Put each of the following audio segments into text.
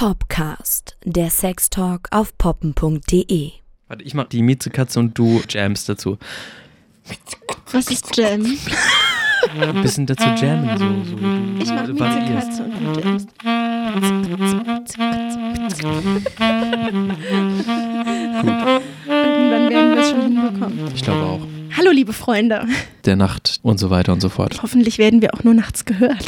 Popcast, der Sextalk auf poppen.de. Warte, ich mach die Miezekatze und du jams dazu. Was ist Jam? Ein bisschen dazu jammen, so, so wie du Ich mach variierst. Miezekatze und du jamst. Irgendwann werden wir es schon hinbekommen. Ich glaube auch. Hallo liebe Freunde. Der Nacht und so weiter und so fort. Hoffentlich werden wir auch nur nachts gehört.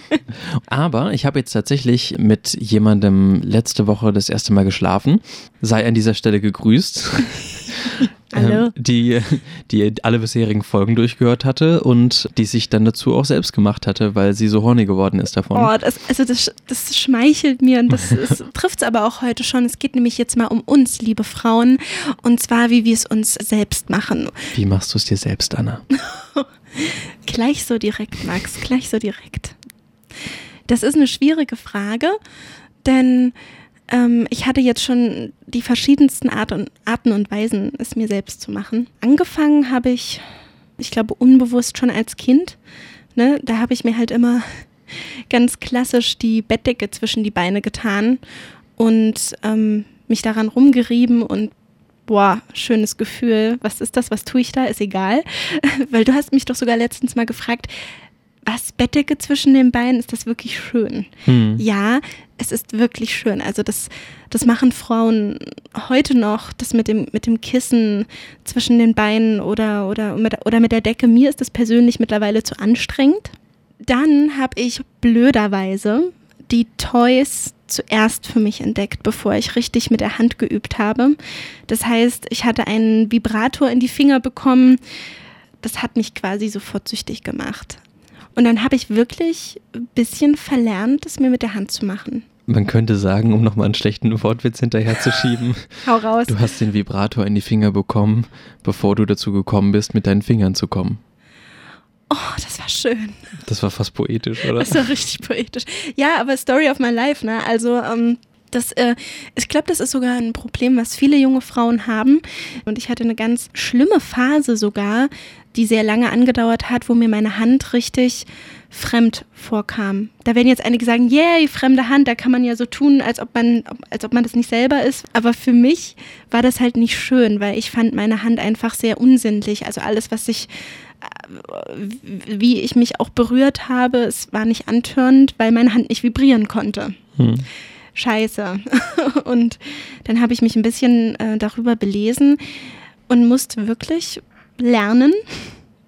Aber ich habe jetzt tatsächlich mit jemandem letzte Woche das erste Mal geschlafen. Sei an dieser Stelle gegrüßt. Ähm, die, die alle bisherigen Folgen durchgehört hatte und die sich dann dazu auch selbst gemacht hatte, weil sie so horny geworden ist davon. Oh, das, also das, das schmeichelt mir und das trifft es aber auch heute schon. Es geht nämlich jetzt mal um uns, liebe Frauen, und zwar, wie wir es uns selbst machen. Wie machst du es dir selbst, Anna? Gleich so direkt, Max, gleich so direkt. Das ist eine schwierige Frage, denn ähm, ich hatte jetzt schon die verschiedensten Art und, Arten und Weisen, es mir selbst zu machen. Angefangen habe ich, ich glaube, unbewusst schon als Kind. Ne? Da habe ich mir halt immer ganz klassisch die Bettdecke zwischen die Beine getan und ähm, mich daran rumgerieben und boah, schönes Gefühl. Was ist das? Was tue ich da? Ist egal. Weil du hast mich doch sogar letztens mal gefragt, was Bettdecke zwischen den Beinen, ist das wirklich schön? Hm. Ja, es ist wirklich schön. Also das, das machen Frauen heute noch, das mit dem, mit dem Kissen zwischen den Beinen oder, oder, mit, oder mit der Decke. Mir ist das persönlich mittlerweile zu anstrengend. Dann habe ich blöderweise die Toys zuerst für mich entdeckt, bevor ich richtig mit der Hand geübt habe. Das heißt, ich hatte einen Vibrator in die Finger bekommen. Das hat mich quasi sofort süchtig gemacht. Und dann habe ich wirklich ein bisschen verlernt, es mir mit der Hand zu machen. Man könnte sagen, um nochmal einen schlechten Wortwitz hinterherzuschieben, Hau raus. du hast den Vibrator in die Finger bekommen, bevor du dazu gekommen bist, mit deinen Fingern zu kommen. Oh, das war schön. Das war fast poetisch, oder? Das war richtig poetisch. Ja, aber Story of my life, ne? Also, ähm, das, äh, ich glaube, das ist sogar ein Problem, was viele junge Frauen haben. Und ich hatte eine ganz schlimme Phase sogar, die sehr lange angedauert hat, wo mir meine Hand richtig fremd vorkam. Da werden jetzt einige sagen, yay, fremde Hand, da kann man ja so tun, als ob man, als ob man das nicht selber ist. Aber für mich war das halt nicht schön, weil ich fand meine Hand einfach sehr unsinnlich. Also alles, was ich wie ich mich auch berührt habe, es war nicht antörend, weil meine Hand nicht vibrieren konnte. Hm. Scheiße. Und dann habe ich mich ein bisschen äh, darüber belesen und musste wirklich lernen,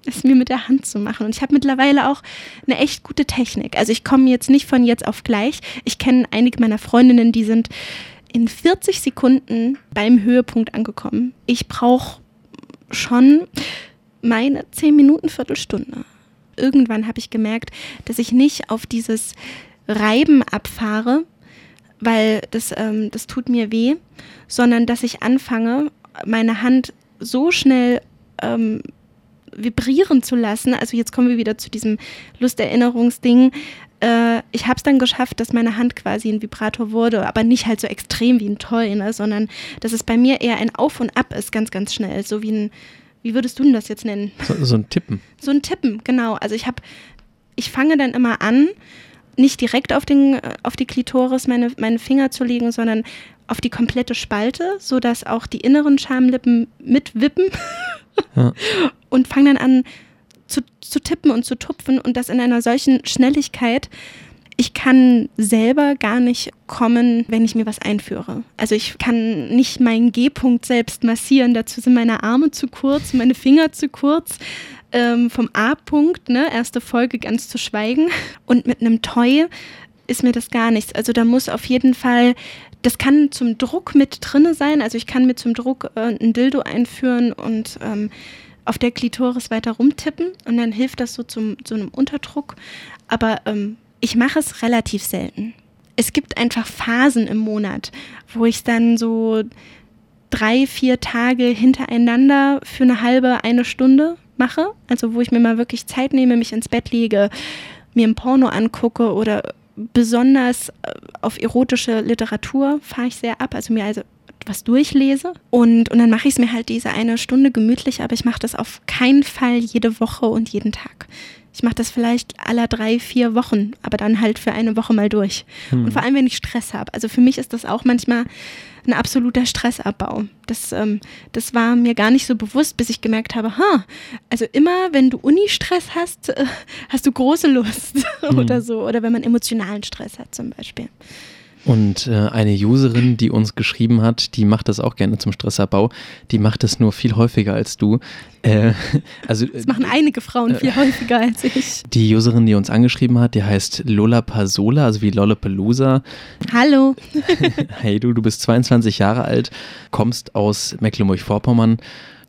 es mir mit der Hand zu machen. Und ich habe mittlerweile auch eine echt gute Technik. Also ich komme jetzt nicht von jetzt auf gleich. Ich kenne einige meiner Freundinnen, die sind in 40 Sekunden beim Höhepunkt angekommen. Ich brauche schon meine 10 Minuten, Viertelstunde. Irgendwann habe ich gemerkt, dass ich nicht auf dieses Reiben abfahre, weil das, ähm, das tut mir weh, sondern dass ich anfange, meine Hand so schnell ähm, vibrieren zu lassen. Also jetzt kommen wir wieder zu diesem Lusterinnerungsding. Äh, ich habe es dann geschafft, dass meine Hand quasi ein Vibrator wurde, aber nicht halt so extrem wie ein Toy, ne, sondern dass es bei mir eher ein Auf und Ab ist, ganz, ganz schnell. So wie ein, wie würdest du denn das jetzt nennen? So, so ein Tippen. So ein Tippen, genau. Also ich habe, ich fange dann immer an, nicht direkt auf, den, auf die Klitoris meine, meine Finger zu legen, sondern auf die komplette Spalte, sodass auch die inneren Schamlippen mitwippen Ja. und fange dann an zu, zu tippen und zu tupfen und das in einer solchen Schnelligkeit. Ich kann selber gar nicht kommen, wenn ich mir was einführe. Also ich kann nicht meinen G-Punkt selbst massieren. Dazu sind meine Arme zu kurz, meine Finger zu kurz. Ähm, vom A-Punkt, ne, erste Folge ganz zu schweigen. Und mit einem Toy ist mir das gar nichts. Also da muss auf jeden Fall, das kann zum Druck mit drinne sein. Also ich kann mir zum Druck äh, ein Dildo einführen und ähm, auf der Klitoris weiter rumtippen und dann hilft das so zum so einem Unterdruck. Aber ähm, ich mache es relativ selten. Es gibt einfach Phasen im Monat, wo ich dann so drei, vier Tage hintereinander für eine halbe, eine Stunde mache. Also wo ich mir mal wirklich Zeit nehme, mich ins Bett lege, mir ein Porno angucke oder besonders äh, auf erotische Literatur fahre ich sehr ab. Also mir also was durchlese. Und, und dann mache ich es mir halt diese eine Stunde gemütlich, aber ich mache das auf keinen Fall jede Woche und jeden Tag. Ich mache das vielleicht alle drei, vier Wochen, aber dann halt für eine Woche mal durch. Hm. Und vor allem, wenn ich Stress habe. Also für mich ist das auch manchmal ein absoluter Stressabbau. Das, ähm, das war mir gar nicht so bewusst, bis ich gemerkt habe, ha, also immer, wenn du Uni-Stress hast, äh, hast du große Lust hm. oder so. Oder wenn man emotionalen Stress hat zum Beispiel. Und äh, eine Userin, die uns geschrieben hat, die macht das auch gerne zum Stressabbau. Die macht das nur viel häufiger als du. Äh, also, das machen einige Frauen viel äh, häufiger als ich. Die Userin, die uns angeschrieben hat, die heißt Lola Pasola, also wie Lollapalooza. Hallo. hey du, du bist 22 Jahre alt, kommst aus Mecklenburg-Vorpommern.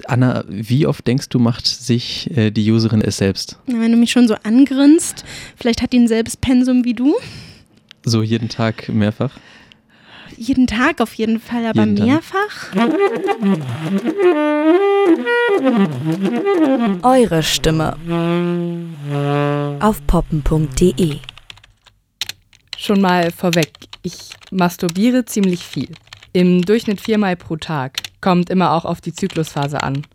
Anna, wie oft denkst du, macht sich äh, die Userin es selbst? Na, wenn du mich schon so angrinst, vielleicht hat die ein selbes Pensum wie du. So jeden Tag mehrfach? Jeden Tag auf jeden Fall, aber jeden mehrfach? Eure Stimme auf poppen.de Schon mal vorweg, ich masturbiere ziemlich viel. Im Durchschnitt viermal pro Tag. Kommt immer auch auf die Zyklusphase an.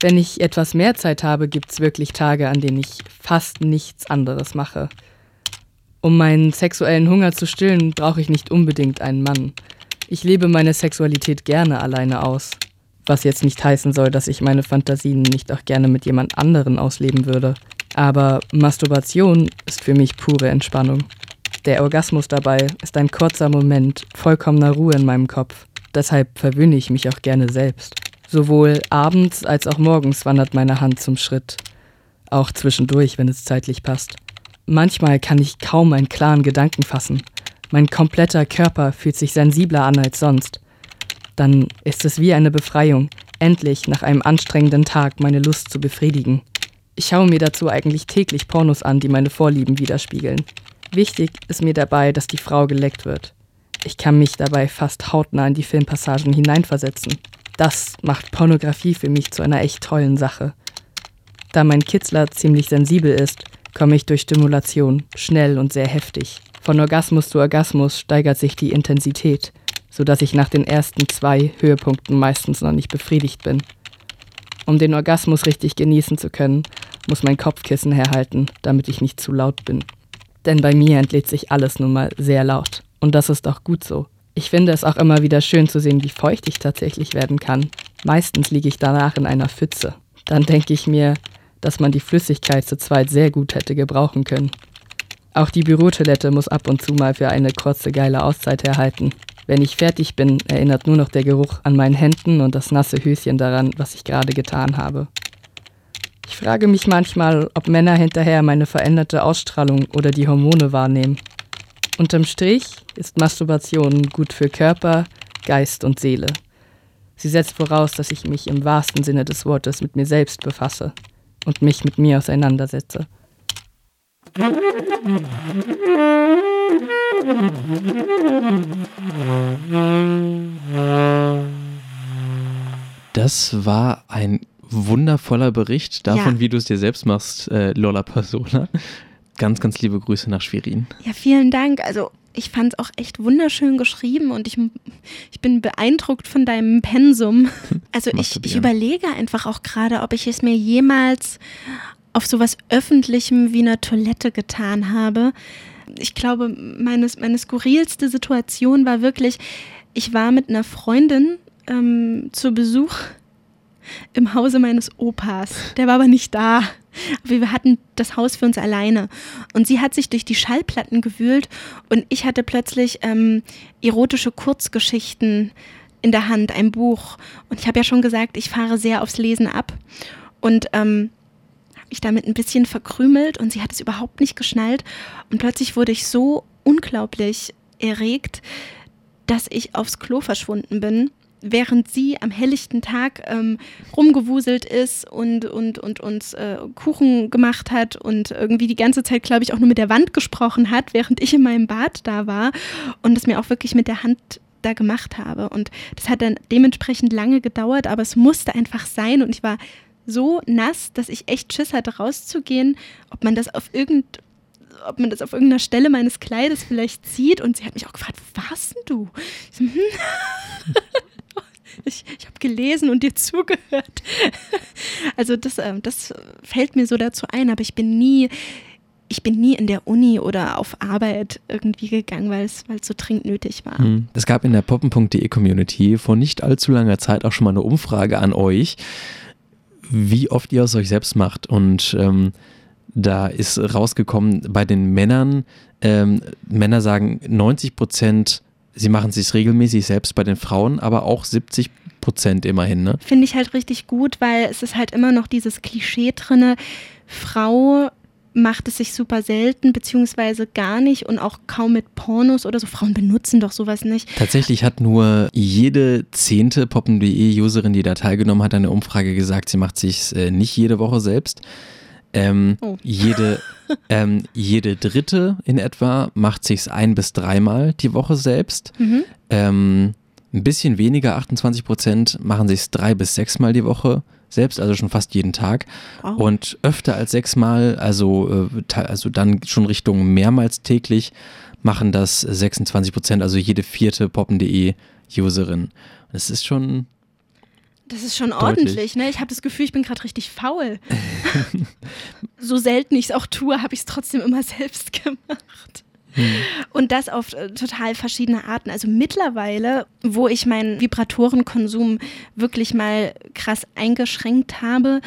Wenn ich etwas mehr Zeit habe, gibt es wirklich Tage, an denen ich fast nichts anderes mache. Um meinen sexuellen Hunger zu stillen, brauche ich nicht unbedingt einen Mann. Ich lebe meine Sexualität gerne alleine aus. Was jetzt nicht heißen soll, dass ich meine Fantasien nicht auch gerne mit jemand anderen ausleben würde. Aber Masturbation ist für mich pure Entspannung. Der Orgasmus dabei ist ein kurzer Moment vollkommener Ruhe in meinem Kopf. Deshalb verwöhne ich mich auch gerne selbst. Sowohl abends als auch morgens wandert meine Hand zum Schritt. Auch zwischendurch, wenn es zeitlich passt. Manchmal kann ich kaum einen klaren Gedanken fassen. Mein kompletter Körper fühlt sich sensibler an als sonst. Dann ist es wie eine Befreiung, endlich nach einem anstrengenden Tag meine Lust zu befriedigen. Ich schaue mir dazu eigentlich täglich Pornos an, die meine Vorlieben widerspiegeln. Wichtig ist mir dabei, dass die Frau geleckt wird. Ich kann mich dabei fast hautnah in die Filmpassagen hineinversetzen. Das macht Pornografie für mich zu einer echt tollen Sache. Da mein Kitzler ziemlich sensibel ist, komme ich durch Stimulation, schnell und sehr heftig. Von Orgasmus zu Orgasmus steigert sich die Intensität, sodass ich nach den ersten zwei Höhepunkten meistens noch nicht befriedigt bin. Um den Orgasmus richtig genießen zu können, muss mein Kopfkissen herhalten, damit ich nicht zu laut bin. Denn bei mir entlädt sich alles nun mal sehr laut. Und das ist auch gut so. Ich finde es auch immer wieder schön zu sehen, wie feucht ich tatsächlich werden kann. Meistens liege ich danach in einer Pfütze. Dann denke ich mir, dass man die Flüssigkeit zu zweit sehr gut hätte gebrauchen können. Auch die Bürotoilette muss ab und zu mal für eine kurze geile Auszeit erhalten. Wenn ich fertig bin, erinnert nur noch der Geruch an meinen Händen und das nasse Höschen daran, was ich gerade getan habe. Ich frage mich manchmal, ob Männer hinterher meine veränderte Ausstrahlung oder die Hormone wahrnehmen. Unterm Strich ist Masturbation gut für Körper, Geist und Seele. Sie setzt voraus, dass ich mich im wahrsten Sinne des Wortes mit mir selbst befasse und mich mit mir auseinandersetze. Das war ein wundervoller Bericht davon, ja. wie du es dir selbst machst, äh, Lola Persona. Ganz, ganz liebe Grüße nach Schwerin. Ja, vielen Dank. Also ich fand es auch echt wunderschön geschrieben und ich, ich bin beeindruckt von deinem Pensum. Also ich, ich überlege einfach auch gerade, ob ich es mir jemals auf sowas Öffentlichem wie einer Toilette getan habe. Ich glaube, meine, meine skurrilste Situation war wirklich, ich war mit einer Freundin ähm, zu Besuch im Hause meines Opas. Der war aber nicht da. Aber wir hatten das Haus für uns alleine. Und sie hat sich durch die Schallplatten gewühlt und ich hatte plötzlich ähm, erotische Kurzgeschichten in der Hand, ein Buch. Und ich habe ja schon gesagt, ich fahre sehr aufs Lesen ab. Und ähm, habe mich damit ein bisschen verkrümelt und sie hat es überhaupt nicht geschnallt. Und plötzlich wurde ich so unglaublich erregt, dass ich aufs Klo verschwunden bin während sie am helllichten Tag ähm, rumgewuselt ist und, und, und uns äh, Kuchen gemacht hat und irgendwie die ganze Zeit, glaube ich, auch nur mit der Wand gesprochen hat, während ich in meinem Bad da war und es mir auch wirklich mit der Hand da gemacht habe. Und das hat dann dementsprechend lange gedauert, aber es musste einfach sein und ich war so nass, dass ich echt Schiss hatte, rauszugehen, ob man das auf irgend ob man das auf irgendeiner Stelle meines Kleides vielleicht sieht. Und sie hat mich auch gefragt, wo warst denn du? So, hm. gelesen und dir zugehört. Also das, äh, das fällt mir so dazu ein, aber ich bin nie, ich bin nie in der Uni oder auf Arbeit irgendwie gegangen, weil es, weil es so dringend nötig war. Hm. Es gab in der poppen.de Community vor nicht allzu langer Zeit auch schon mal eine Umfrage an euch, wie oft ihr aus euch selbst macht. Und ähm, da ist rausgekommen, bei den Männern, ähm, Männer sagen 90 Prozent, sie machen es sich regelmäßig selbst bei den Frauen, aber auch 70 Prozent immerhin. Ne? Finde ich halt richtig gut, weil es ist halt immer noch dieses Klischee drinne, Frau macht es sich super selten, beziehungsweise gar nicht und auch kaum mit Pornos oder so. Frauen benutzen doch sowas nicht. Tatsächlich hat nur jede zehnte poppen.de-Userin, die da teilgenommen hat, an der Umfrage gesagt, sie macht sich äh, nicht jede Woche selbst. Ähm, Oh. jede, ähm, jede dritte in etwa macht sich's ein bis dreimal die Woche selbst. Mhm. Ähm, ein bisschen weniger, 28 Prozent, machen sich's drei bis sechsmal die Woche selbst, also schon fast jeden Tag. Wow. Und öfter als sechsmal, also, äh, also dann schon Richtung mehrmals täglich, machen das 26 Prozent, also jede vierte poppen.de Userin. Das ist schon, Das ist schon Deutlich. ordentlich, ne? Ich habe das Gefühl, ich bin gerade richtig faul. so selten ich es auch tue, habe ich es trotzdem immer selbst gemacht. Und das auf äh, total verschiedene Arten. Also mittlerweile, wo ich meinen Vibratorenkonsum wirklich mal krass eingeschränkt habe,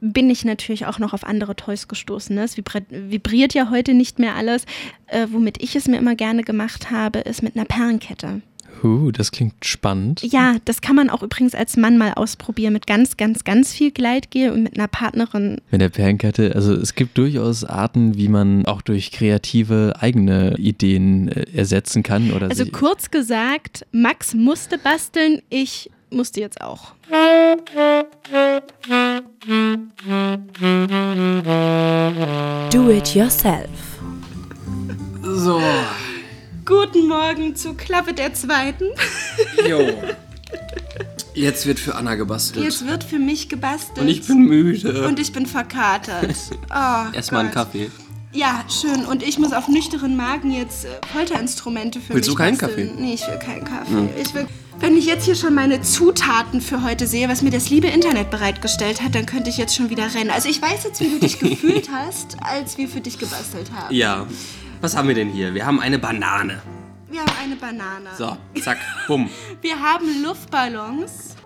bin ich natürlich auch noch auf andere Toys gestoßen. Ne? Es vibriert ja heute nicht mehr alles. Äh, womit ich es mir immer gerne gemacht habe, ist mit einer Perlenkette. Uh, das klingt spannend. Ja, das kann man auch übrigens als Mann mal ausprobieren mit ganz, ganz, ganz viel Gleitgel und mit einer Partnerin. Mit der Perlenkette, also es gibt durchaus Arten, wie man auch durch kreative eigene Ideen äh, ersetzen kann. Oder Also kurz gesagt, Max musste basteln, ich musste jetzt auch. Do it yourself. So, Guten Morgen zu Klappe der Zweiten. jo. Jetzt wird für Anna gebastelt. Jetzt wird für mich gebastelt. Und ich bin müde. Und ich bin verkatert. Oh, Erstmal einen. Kaffee. Ja, schön. Und ich muss auf nüchternen Magen jetzt äh, Folterinstrumente für Willst mich du keinen basteln. Kaffee? Nee, ich will keinen Kaffee. Ich will, wenn ich jetzt hier schon meine Zutaten für heute sehe, was mir das liebe Internet bereitgestellt hat, dann könnte ich jetzt schon wieder rennen. Also ich weiß jetzt, wie du dich gefühlt hast, als wir für dich gebastelt haben. Ja. Was haben wir denn hier? Wir haben eine Banane. Wir haben eine Banane. So, zack, bumm. Wir haben Luftballons.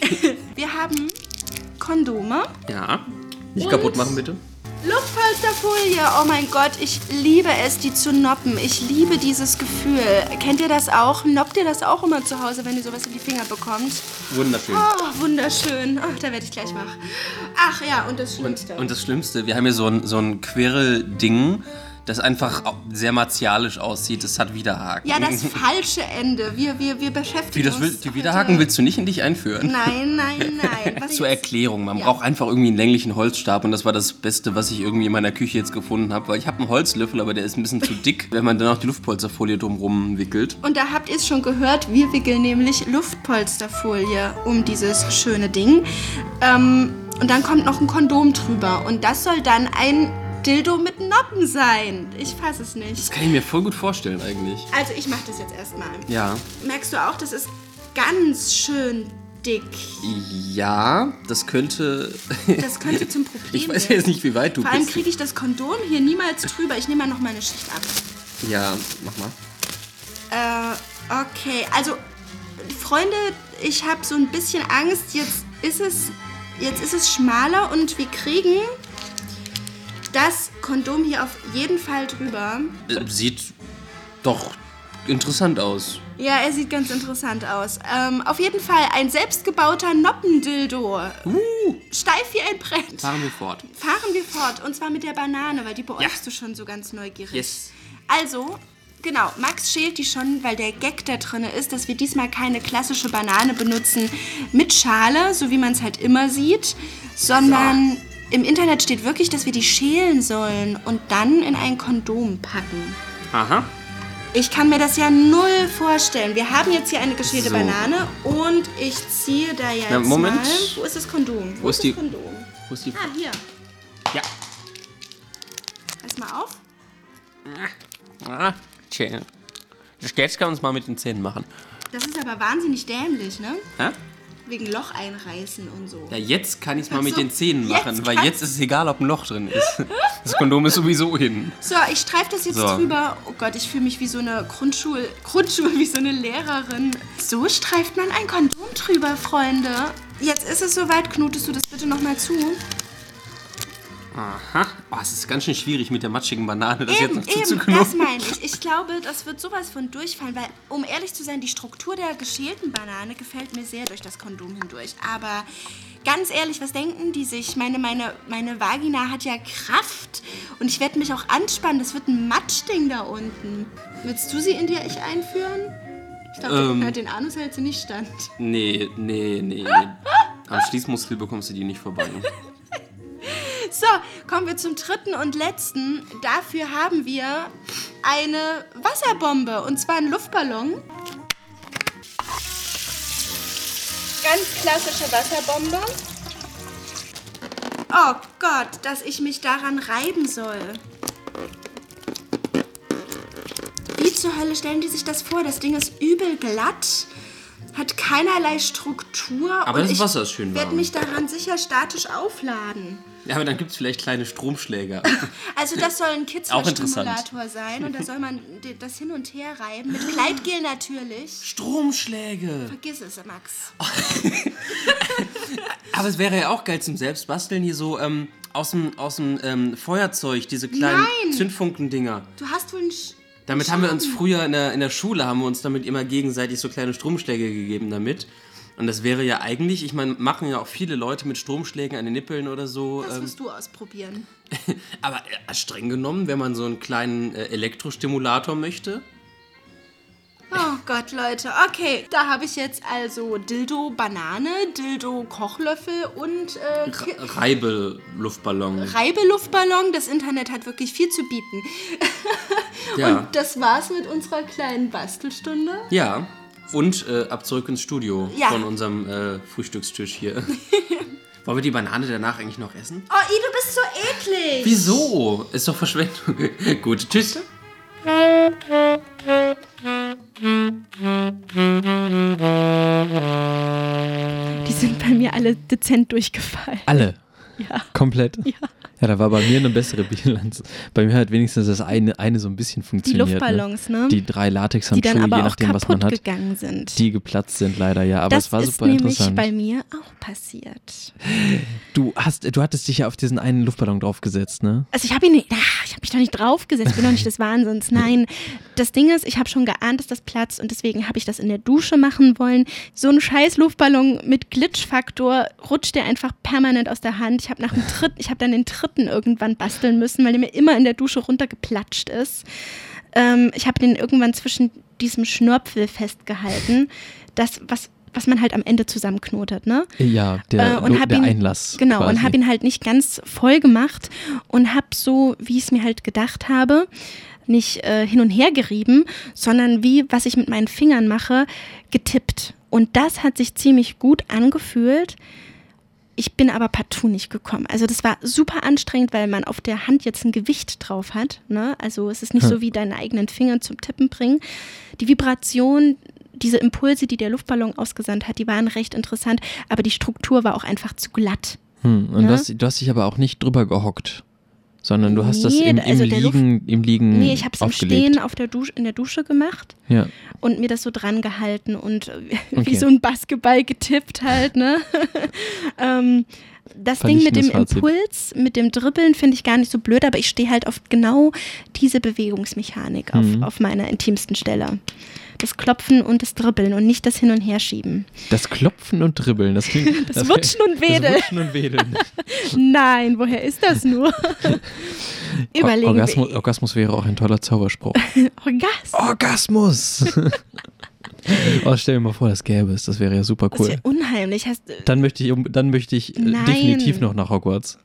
wir haben Kondome. Ja. Nicht Und- kaputt machen, bitte. Luftpolsterfolie, oh mein Gott, ich liebe es, die zu noppen. Ich liebe dieses Gefühl. Kennt ihr das auch? Noppt ihr das auch immer zu Hause, wenn ihr sowas in die Finger bekommt? Wunderschön. Oh, wunderschön. Oh, da werde ich gleich wach. Ach ja, und das Und, Schlimmste. und das Schlimmste, wir haben hier so ein, so ein Quirl-Ding, das einfach sehr martialisch aussieht. Es hat Widerhaken. ja, das falsche Ende. Wir, wir, wir beschäftigen Wie, das will, uns die heute- Widerhaken willst du nicht in dich einführen? Nein, nein, nein. Was Zur Erklärung, man Ja. braucht einfach irgendwie einen länglichen Holzstab und das war das Beste, was ich irgendwie in meiner Küche jetzt gefunden habe, weil ich habe einen Holzlöffel, aber der ist ein bisschen zu dick, wenn man dann auch die Luftpolsterfolie drumrum wickelt. Und da habt ihr es schon gehört, wir wickeln nämlich Luftpolsterfolie um dieses schöne Ding. Ähm, und dann kommt noch ein Kondom drüber. Und das soll dann ein Dildo mit Noppen sein. Ich fasse es Das nicht. kann ich mir voll gut vorstellen eigentlich. Also ich mache das jetzt erstmal. Ja. Merkst du auch, das ist ganz schön dick. Ja, das könnte. Das könnte zum Problem ich weiß jetzt nicht, wie weit du Vor allem bist. kriege ich das Kondom hier niemals drüber. Ich nehme mal noch meine Schicht ab. Ja, mach mal. Äh, okay. Also, Freunde, ich habe so ein bisschen Angst. Jetzt ist es, jetzt ist es schmaler und wir kriegen das Kondom hier auf jeden Fall drüber. Äh, Sieht doch interessant aus. Ja, er sieht ganz interessant aus. Ähm, auf jeden Fall ein selbstgebauter Noppendildo. Uh, Steif wie ein Brett. fahren wir fort. Fahren wir fort. Und zwar mit der Banane, weil die beäugst Ja. du schon so ganz neugierig. Yes. Also, genau, Max schält die schon, weil der Gag da drin ist, dass wir diesmal keine klassische Banane benutzen mit Schale, so wie man es halt immer sieht, sondern im Internet steht wirklich, dass wir die schälen sollen und dann in ein Kondom packen. Aha. Ich kann mir das ja null vorstellen. Wir haben jetzt hier eine geschälte So. Banane und ich ziehe da jetzt Na, Moment. mal. Wo ist das Kondom? Wo ist die- das Kondom? Wo ist die. Ah, hier. Ja. Pass mal auf. Ah, tja. Jetzt kann man es mal mit den Zähnen machen. Das ist aber wahnsinnig dämlich, ne? Hä? Wegen Loch einreißen und so. Ja, jetzt kann ich es mal mit so, den Zähnen machen, weil jetzt ist es egal, ob ein Loch drin ist. Das Kondom ist sowieso hin. So, ich streife das jetzt So. drüber. Oh Gott, ich fühle mich wie so eine Grundschul Grundschule, wie so eine Lehrerin. So streift man ein Kondom drüber, Freunde. Jetzt ist es soweit. Knotest du das bitte nochmal zu? Aha. Oh, es ist ganz schön schwierig mit der matschigen Banane, das Eben, jetzt noch eben, das meine ich. Ich glaube, das wird sowas von durchfallen, weil, um ehrlich zu sein, die Struktur der geschälten Banane gefällt mir sehr durch das Kondom hindurch. Aber ganz ehrlich, was denken die sich? Meine, meine, meine Vagina hat ja Kraft und ich werde mich auch anspannen. Das wird ein Matschding da unten. Willst du sie in dir ich einführen? Ich glaube, ähm. den Anus hält sie nicht stand. Nee, nee, nee. Am Schließmuskel bekommst du die nicht vorbei. So, kommen wir zum dritten und letzten. Dafür haben wir eine Wasserbombe und zwar einen Luftballon. Ganz klassische Wasserbombe. Oh Gott, dass ich mich daran reiben soll. Wie zur Hölle stellen die sich das vor? Das Ding ist übel glatt, hat keinerlei Struktur. Aber und das ich Wasser ist schön werde warm. mich daran sicher statisch aufladen. Ja, aber dann gibt es vielleicht kleine Stromschläger. Also das soll ein. Kitzler-Stimulator sein und da soll man das hin und her reiben. Mit Kleidgel natürlich. Stromschläge! Vergiss es, Max. Aber es wäre ja auch geil zum Selbstbasteln hier so ähm, aus dem, aus dem ähm, Feuerzeug, diese kleinen Nein! Zündfunkendinger. Du hast wohl ein Sch Damit haben wir uns früher in der, in der Schule, haben wir uns damit immer gegenseitig so kleine Stromschläge gegeben damit. Und das wäre ja eigentlich, ich meine, machen ja auch viele Leute mit Stromschlägen an den Nippeln oder so. Das Ähm, musst du ausprobieren. aber äh, streng genommen, wenn man so einen kleinen äh, Elektrostimulator möchte. Oh Gott, Leute. Okay, da habe ich jetzt also Dildo Banane, Dildo Kochlöffel und äh, Reibeluftballon. Reibeluftballon. Das Internet hat wirklich viel zu bieten. Ja. Und das war's mit unserer kleinen Bastelstunde. Ja. Und äh, ab zurück ins Studio Ja. von unserem äh, Frühstückstisch hier. Wollen wir die Banane danach eigentlich noch essen? Oh, I, du bist so eklig. Wieso? Ist doch Verschwendung. Gut, tschüss. Die sind bei mir alle dezent durchgefallen. Alle. Ja. Komplett. Ja. Ja, da war bei mir eine bessere Bilanz. Bei mir hat wenigstens das eine, eine so ein bisschen Die funktioniert. Luftballons, ne? Die drei Die Latexhandschuhe, dann aber je auch nachdem, was man hat, gegangen sind. die geplatzt sind leider, ja. Aber das es war ist super nämlich interessant. bei mir auch passiert. Du hast, du hattest dich ja auf diesen einen Luftballon draufgesetzt, ne? Also ich habe ihn nicht, ach, ich habe mich doch nicht draufgesetzt, ich bin doch nicht des Wahnsinns. Nein, das Ding ist, ich habe schon geahnt, dass das platzt und deswegen habe ich das in der Dusche machen wollen. So ein scheiß Luftballon mit Glitchfaktor rutscht der einfach permanent aus der Hand. Ich habe nach dem dritten, ich habe dann den dritten irgendwann basteln müssen, weil der mir immer in der Dusche runtergeplatscht ist. Ähm, ich habe den irgendwann zwischen diesem Schnörpfel festgehalten, das was was man halt am Ende zusammenknotet, ne? Ja, der, Äh, und der ihn- Einlass. Genau, quasi. und habe ihn halt nicht ganz voll gemacht und habe so, wie ich es mir halt gedacht habe, nicht äh, hin und her gerieben, sondern wie, was ich mit meinen Fingern mache, getippt. Und das hat sich ziemlich gut angefühlt. Ich bin aber partout nicht gekommen. Also das war super anstrengend, weil man auf der Hand jetzt ein Gewicht drauf hat. Ne? Also es ist nicht Hm. so wie deine eigenen Finger zum Tippen bringen. Die Vibration, diese Impulse, die der Luftballon ausgesandt hat, die waren recht interessant, aber die Struktur war auch einfach zu glatt. Hm, und Ne? du, hast, du hast dich aber auch nicht drüber gehockt, sondern du hast das Nee, im, im, also der Luft- Liegen, im Liegen Nee, ich habe es im. Stehen auf der Dusche, in der Dusche gemacht Ja. und mir das so dran gehalten und äh, Okay. wie so ein Basketball getippt halt, ne? ähm, das Ding mit dem Fazit. Impuls, mit dem Dribbeln finde ich gar nicht so blöd, aber ich stehe halt auf genau diese Bewegungsmechanik auf, Mhm. auf meiner intimsten Stelle. Das Klopfen und das Dribbeln und nicht das Hin- und Herschieben. Das Klopfen und Dribbeln, das klingt. Das Wutschen und Wedeln. Das Wutschen und Wedeln. Nein, woher ist das nur? Überlegen Orgasmus. Orgasmus wäre auch ein toller Zauberspruch. Orgasmus. Orgasmus! oh, stell dir mal vor, das gäbe es. Das wäre ja super Das cool. wäre unheimlich. Hast, Dann möchte ich, dann möchte ich äh, Nein. definitiv noch nach Hogwarts.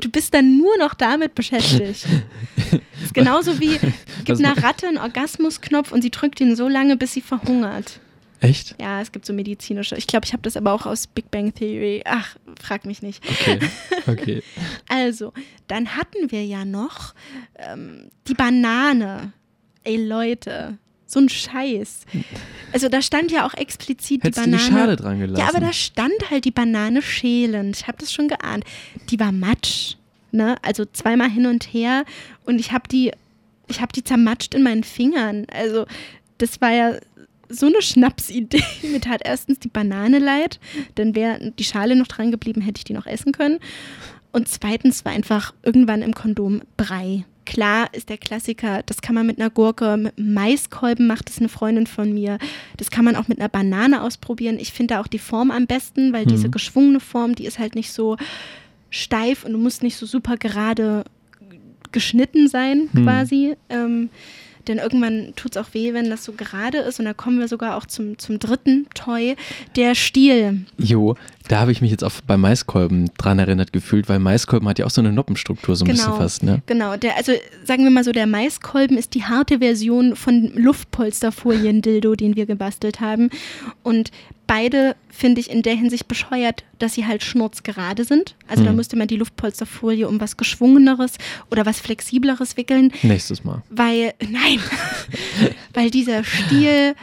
Du bist dann nur noch damit beschäftigt. Das ist genauso wie, gibt einer Ratte einen Orgasmusknopf und sie drückt ihn so lange, bis sie verhungert. Echt? Ja, es gibt so medizinische. Ich glaube, ich habe das aber auch aus Big Bang Theory. Ach, frag mich nicht. Okay. Okay. Also, dann hatten wir ja noch ähm, die Banane. Ey Leute, So ein Scheiß. Also da stand ja auch explizit Hättest die du Banane. die Schale dran gelassen. Ja, aber da stand halt die Banane schälend. Ich habe das schon geahnt. Die war matsch, ne? Also zweimal hin und her und ich habe die, ich habe die zermatscht in meinen Fingern. Also das war ja so eine Schnapsidee. Mir tat erstens die Banane leid, dann wäre die Schale noch dran geblieben, hätte ich die noch essen können. Und zweitens war einfach irgendwann im Kondom Brei. Klar ist der Klassiker, das kann man mit einer Gurke, mit Maiskolben macht es eine Freundin von mir. Das kann man auch mit einer Banane ausprobieren. Ich finde da auch die Form am besten, weil diese geschwungene Form, die ist halt nicht so steif und du musst nicht so super gerade geschnitten sein, Hm. quasi. Ähm, denn irgendwann tut es auch weh, wenn das so gerade ist. Und da kommen wir sogar auch zum, zum dritten Toy, der Stiel. Jo, da habe ich mich jetzt auch bei Maiskolben dran erinnert gefühlt, weil Maiskolben hat ja auch so eine Noppenstruktur, so ein bisschen fast, ne? Genau, der, also sagen wir mal so, der Maiskolben ist die harte Version von Luftpolsterfolien-Dildo, den wir gebastelt haben. Und beide finde ich in der Hinsicht bescheuert, dass sie halt schnurzgerade sind. Also da Hm. müsste man die Luftpolsterfolie um was Geschwungeneres oder was Flexibleres wickeln, Nächstes Mal. weil, nein, weil dieser Stiel,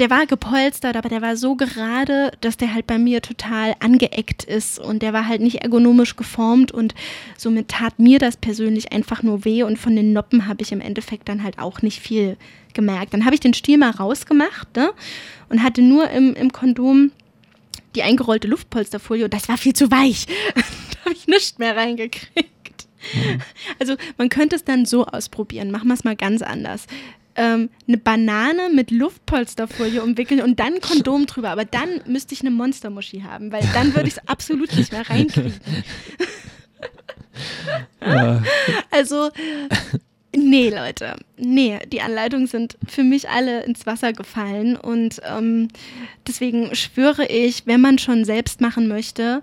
der war gepolstert, aber der war so gerade, dass der halt bei mir total angeeckt ist und der war halt nicht ergonomisch geformt und somit tat mir das persönlich einfach nur weh und von den Noppen habe ich im Endeffekt dann halt auch nicht viel gemerkt. Dann habe ich den Stiel mal rausgemacht ne, und hatte nur im, im Kondom die eingerollte Luftpolsterfolie und das war viel zu weich. da habe ich nichts mehr reingekriegt. Also man könnte es dann so ausprobieren. Machen wir es mal ganz anders. Ähm, eine Banane mit Luftpolsterfolie umwickeln und dann Kondom drüber. Aber dann müsste ich eine Monstermuschi haben, weil dann würde ich es absolut nicht mehr reinkriegen. Ja. Also, nee, Leute. Nee, die Anleitungen sind für mich alle ins Wasser gefallen. Und ähm, deswegen schwöre ich, wenn man schon selbst machen möchte,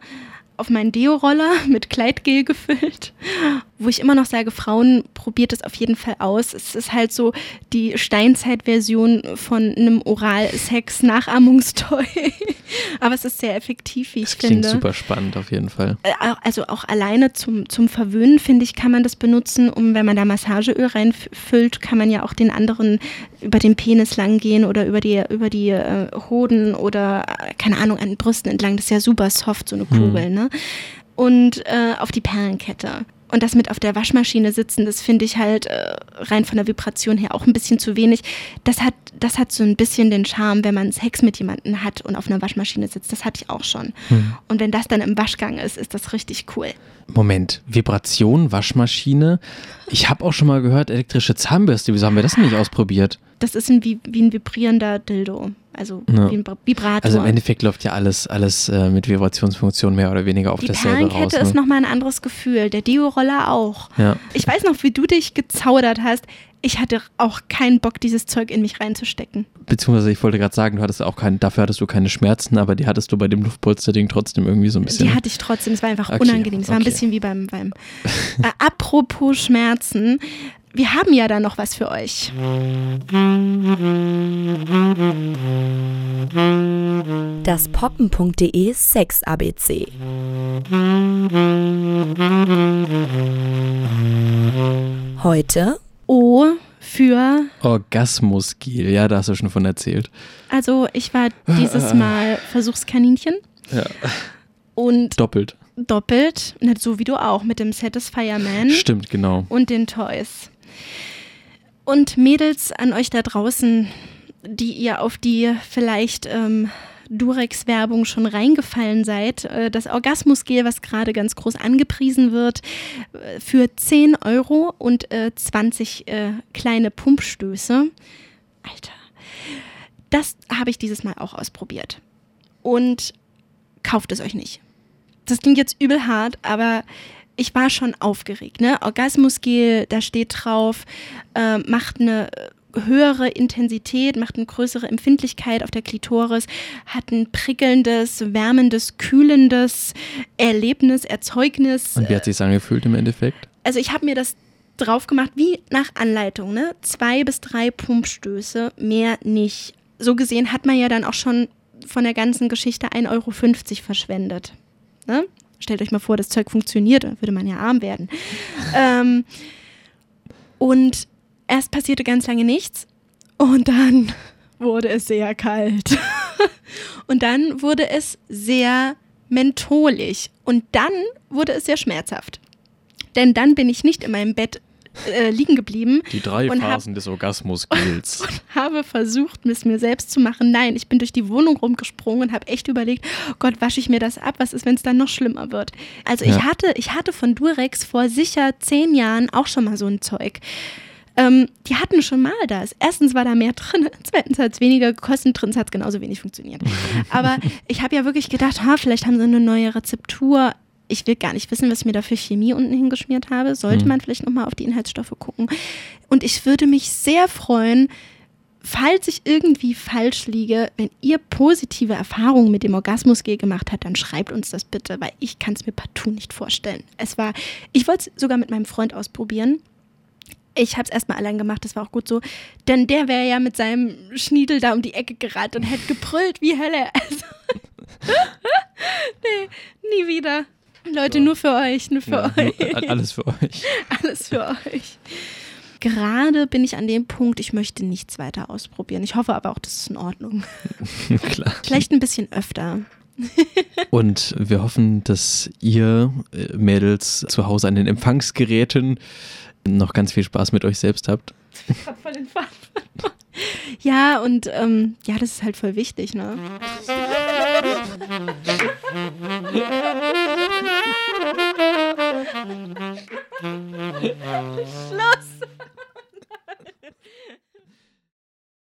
auf meinen Deo-Roller mit Kleidgel gefüllt, wo ich immer noch sage, Frauen, probiert es auf jeden Fall aus. Es ist halt so die Steinzeit-Version von einem Oral-Sex-Nachahmungstoy. Aber es ist sehr effektiv, wie ich Das klingt finde. super spannend auf jeden Fall. Äh, also auch alleine zum, zum Verwöhnen, finde ich, kann man das benutzen, um, wenn man da Massageöl reinfüllt, kann man ja auch den anderen über den Penis lang gehen oder über die, über die äh, Hoden oder, äh, keine Ahnung, an den Brüsten entlang. Das ist ja super soft, so eine Kugel, ne? Und äh, auf die Perlenkette. Und das mit auf der Waschmaschine sitzen, das finde ich halt äh, rein von der Vibration her auch ein bisschen zu wenig. Das hat, das hat so ein bisschen den Charme, wenn man Sex mit jemandem hat und auf einer Waschmaschine sitzt. Das hatte ich auch schon. Und wenn das dann im Waschgang ist, ist das richtig cool. Moment, Vibration, Waschmaschine. Ich habe auch schon mal gehört, elektrische Zahnbürste. Wieso haben wir das denn nicht ausprobiert? Das ist ein, wie, wie ein vibrierender Dildo. Also Ja. wie ein Bra- Vibrator. Also im Endeffekt läuft ja alles, alles äh, mit Vibrationsfunktion mehr oder weniger auf die dasselbe raus. Perlenkette Ne? ist nochmal ein anderes Gefühl. Der Deo-Roller auch. Ja. Ich weiß noch, wie du dich gezaudert hast. Ich hatte auch keinen Bock, dieses Zeug in mich reinzustecken. Beziehungsweise ich wollte gerade sagen, du hattest auch keinen, dafür hattest du keine Schmerzen, aber die hattest du bei dem Luftpolsterding trotzdem irgendwie so ein bisschen. Die hatte ich trotzdem. Es war einfach Okay, unangenehm. Es war ein okay. bisschen wie beim. beim äh, apropos Schmerzen. Wir haben ja da noch was für euch. Das poppen.de Sex ABC. Heute O für. Orgasmusgel, ja, da hast du schon von erzählt. Also, ich war dieses Mal Versuchskaninchen. Ja. Und Doppelt. doppelt, nicht so wie du auch, mit dem Satisfier Man Stimmt, genau. und den Toys. Und Mädels an euch da draußen, die ihr auf die vielleicht ähm, Durex-Werbung schon reingefallen seid, äh, das Orgasmusgel, was gerade ganz groß angepriesen wird, äh, für 10 Euro und äh, 20 äh, kleine Pumpstöße. Alter. Das habe ich dieses Mal auch ausprobiert. Und kauft es euch nicht. Das klingt jetzt übel hart, aber ich war schon aufgeregt. Ne? Orgasmusgel, da steht drauf, äh, macht eine höhere Intensität, macht eine größere Empfindlichkeit auf der Klitoris, hat ein prickelndes, wärmendes, kühlendes Erlebnis, Erzeugnis. Und wie hat sich's angefühlt im Endeffekt? Also ich habe mir das drauf gemacht, wie nach Anleitung, ne? Zwei bis drei Pumpstöße, mehr nicht. So gesehen hat man ja dann auch schon von der ganzen Geschichte 1,50 Euro verschwendet. Ne? Stellt euch mal vor, das Zeug funktioniert, dann würde man ja arm werden. ähm, und erst passierte ganz lange nichts. Und dann wurde es sehr kalt. Und dann wurde es sehr mentholig. Und dann wurde es sehr schmerzhaft. Denn dann bin ich nicht in meinem Bett äh, liegen geblieben. Die drei und Phasen des Orgasmus gilt. habe versucht, es mir selbst zu machen. Nein, ich bin durch die Wohnung rumgesprungen und habe echt überlegt, oh Gott, wasche ich mir das ab? Was ist, wenn es dann noch schlimmer wird? Also Ja. ich hatte, ich hatte von Durex vor sicher zehn Jahren auch schon mal so ein Zeug. Ähm, die hatten schon mal das. Erstens war da mehr drin, zweitens hat es weniger gekostet, drittens hat es genauso wenig funktioniert. Aber ich habe ja wirklich gedacht, ha, vielleicht haben sie eine neue Rezeptur. Ich will gar nicht wissen, was ich mir da für Chemie unten hingeschmiert habe. Sollte Mhm. man vielleicht nochmal auf die Inhaltsstoffe gucken. Und ich würde mich sehr freuen, falls ich irgendwie falsch liege, wenn ihr positive Erfahrungen mit dem Orgasmusgel gemacht habt, dann schreibt uns das bitte, weil ich kann es mir partout nicht vorstellen. Es war, ich wollte es sogar mit meinem Freund ausprobieren. Ich habe es erstmal allein gemacht, das war auch gut so. Denn der wäre ja mit seinem Schniedel da um die Ecke gerannt und hätte gebrüllt wie Hölle. Also, nee, nie wieder. Leute, nur für euch, nur für Ja, euch. nur- alles für euch. Alles für euch. Gerade bin ich an dem Punkt, ich möchte nichts weiter ausprobieren. Ich hoffe aber auch, das ist in Ordnung. Klar. Vielleicht ein bisschen öfter. Und wir hoffen, dass ihr äh, Mädels zu Hause an den Empfangsgeräten noch ganz viel Spaß mit euch selbst habt. Voll den Faden. Ja, und ähm, ja, das ist halt voll wichtig, ne? Schluss!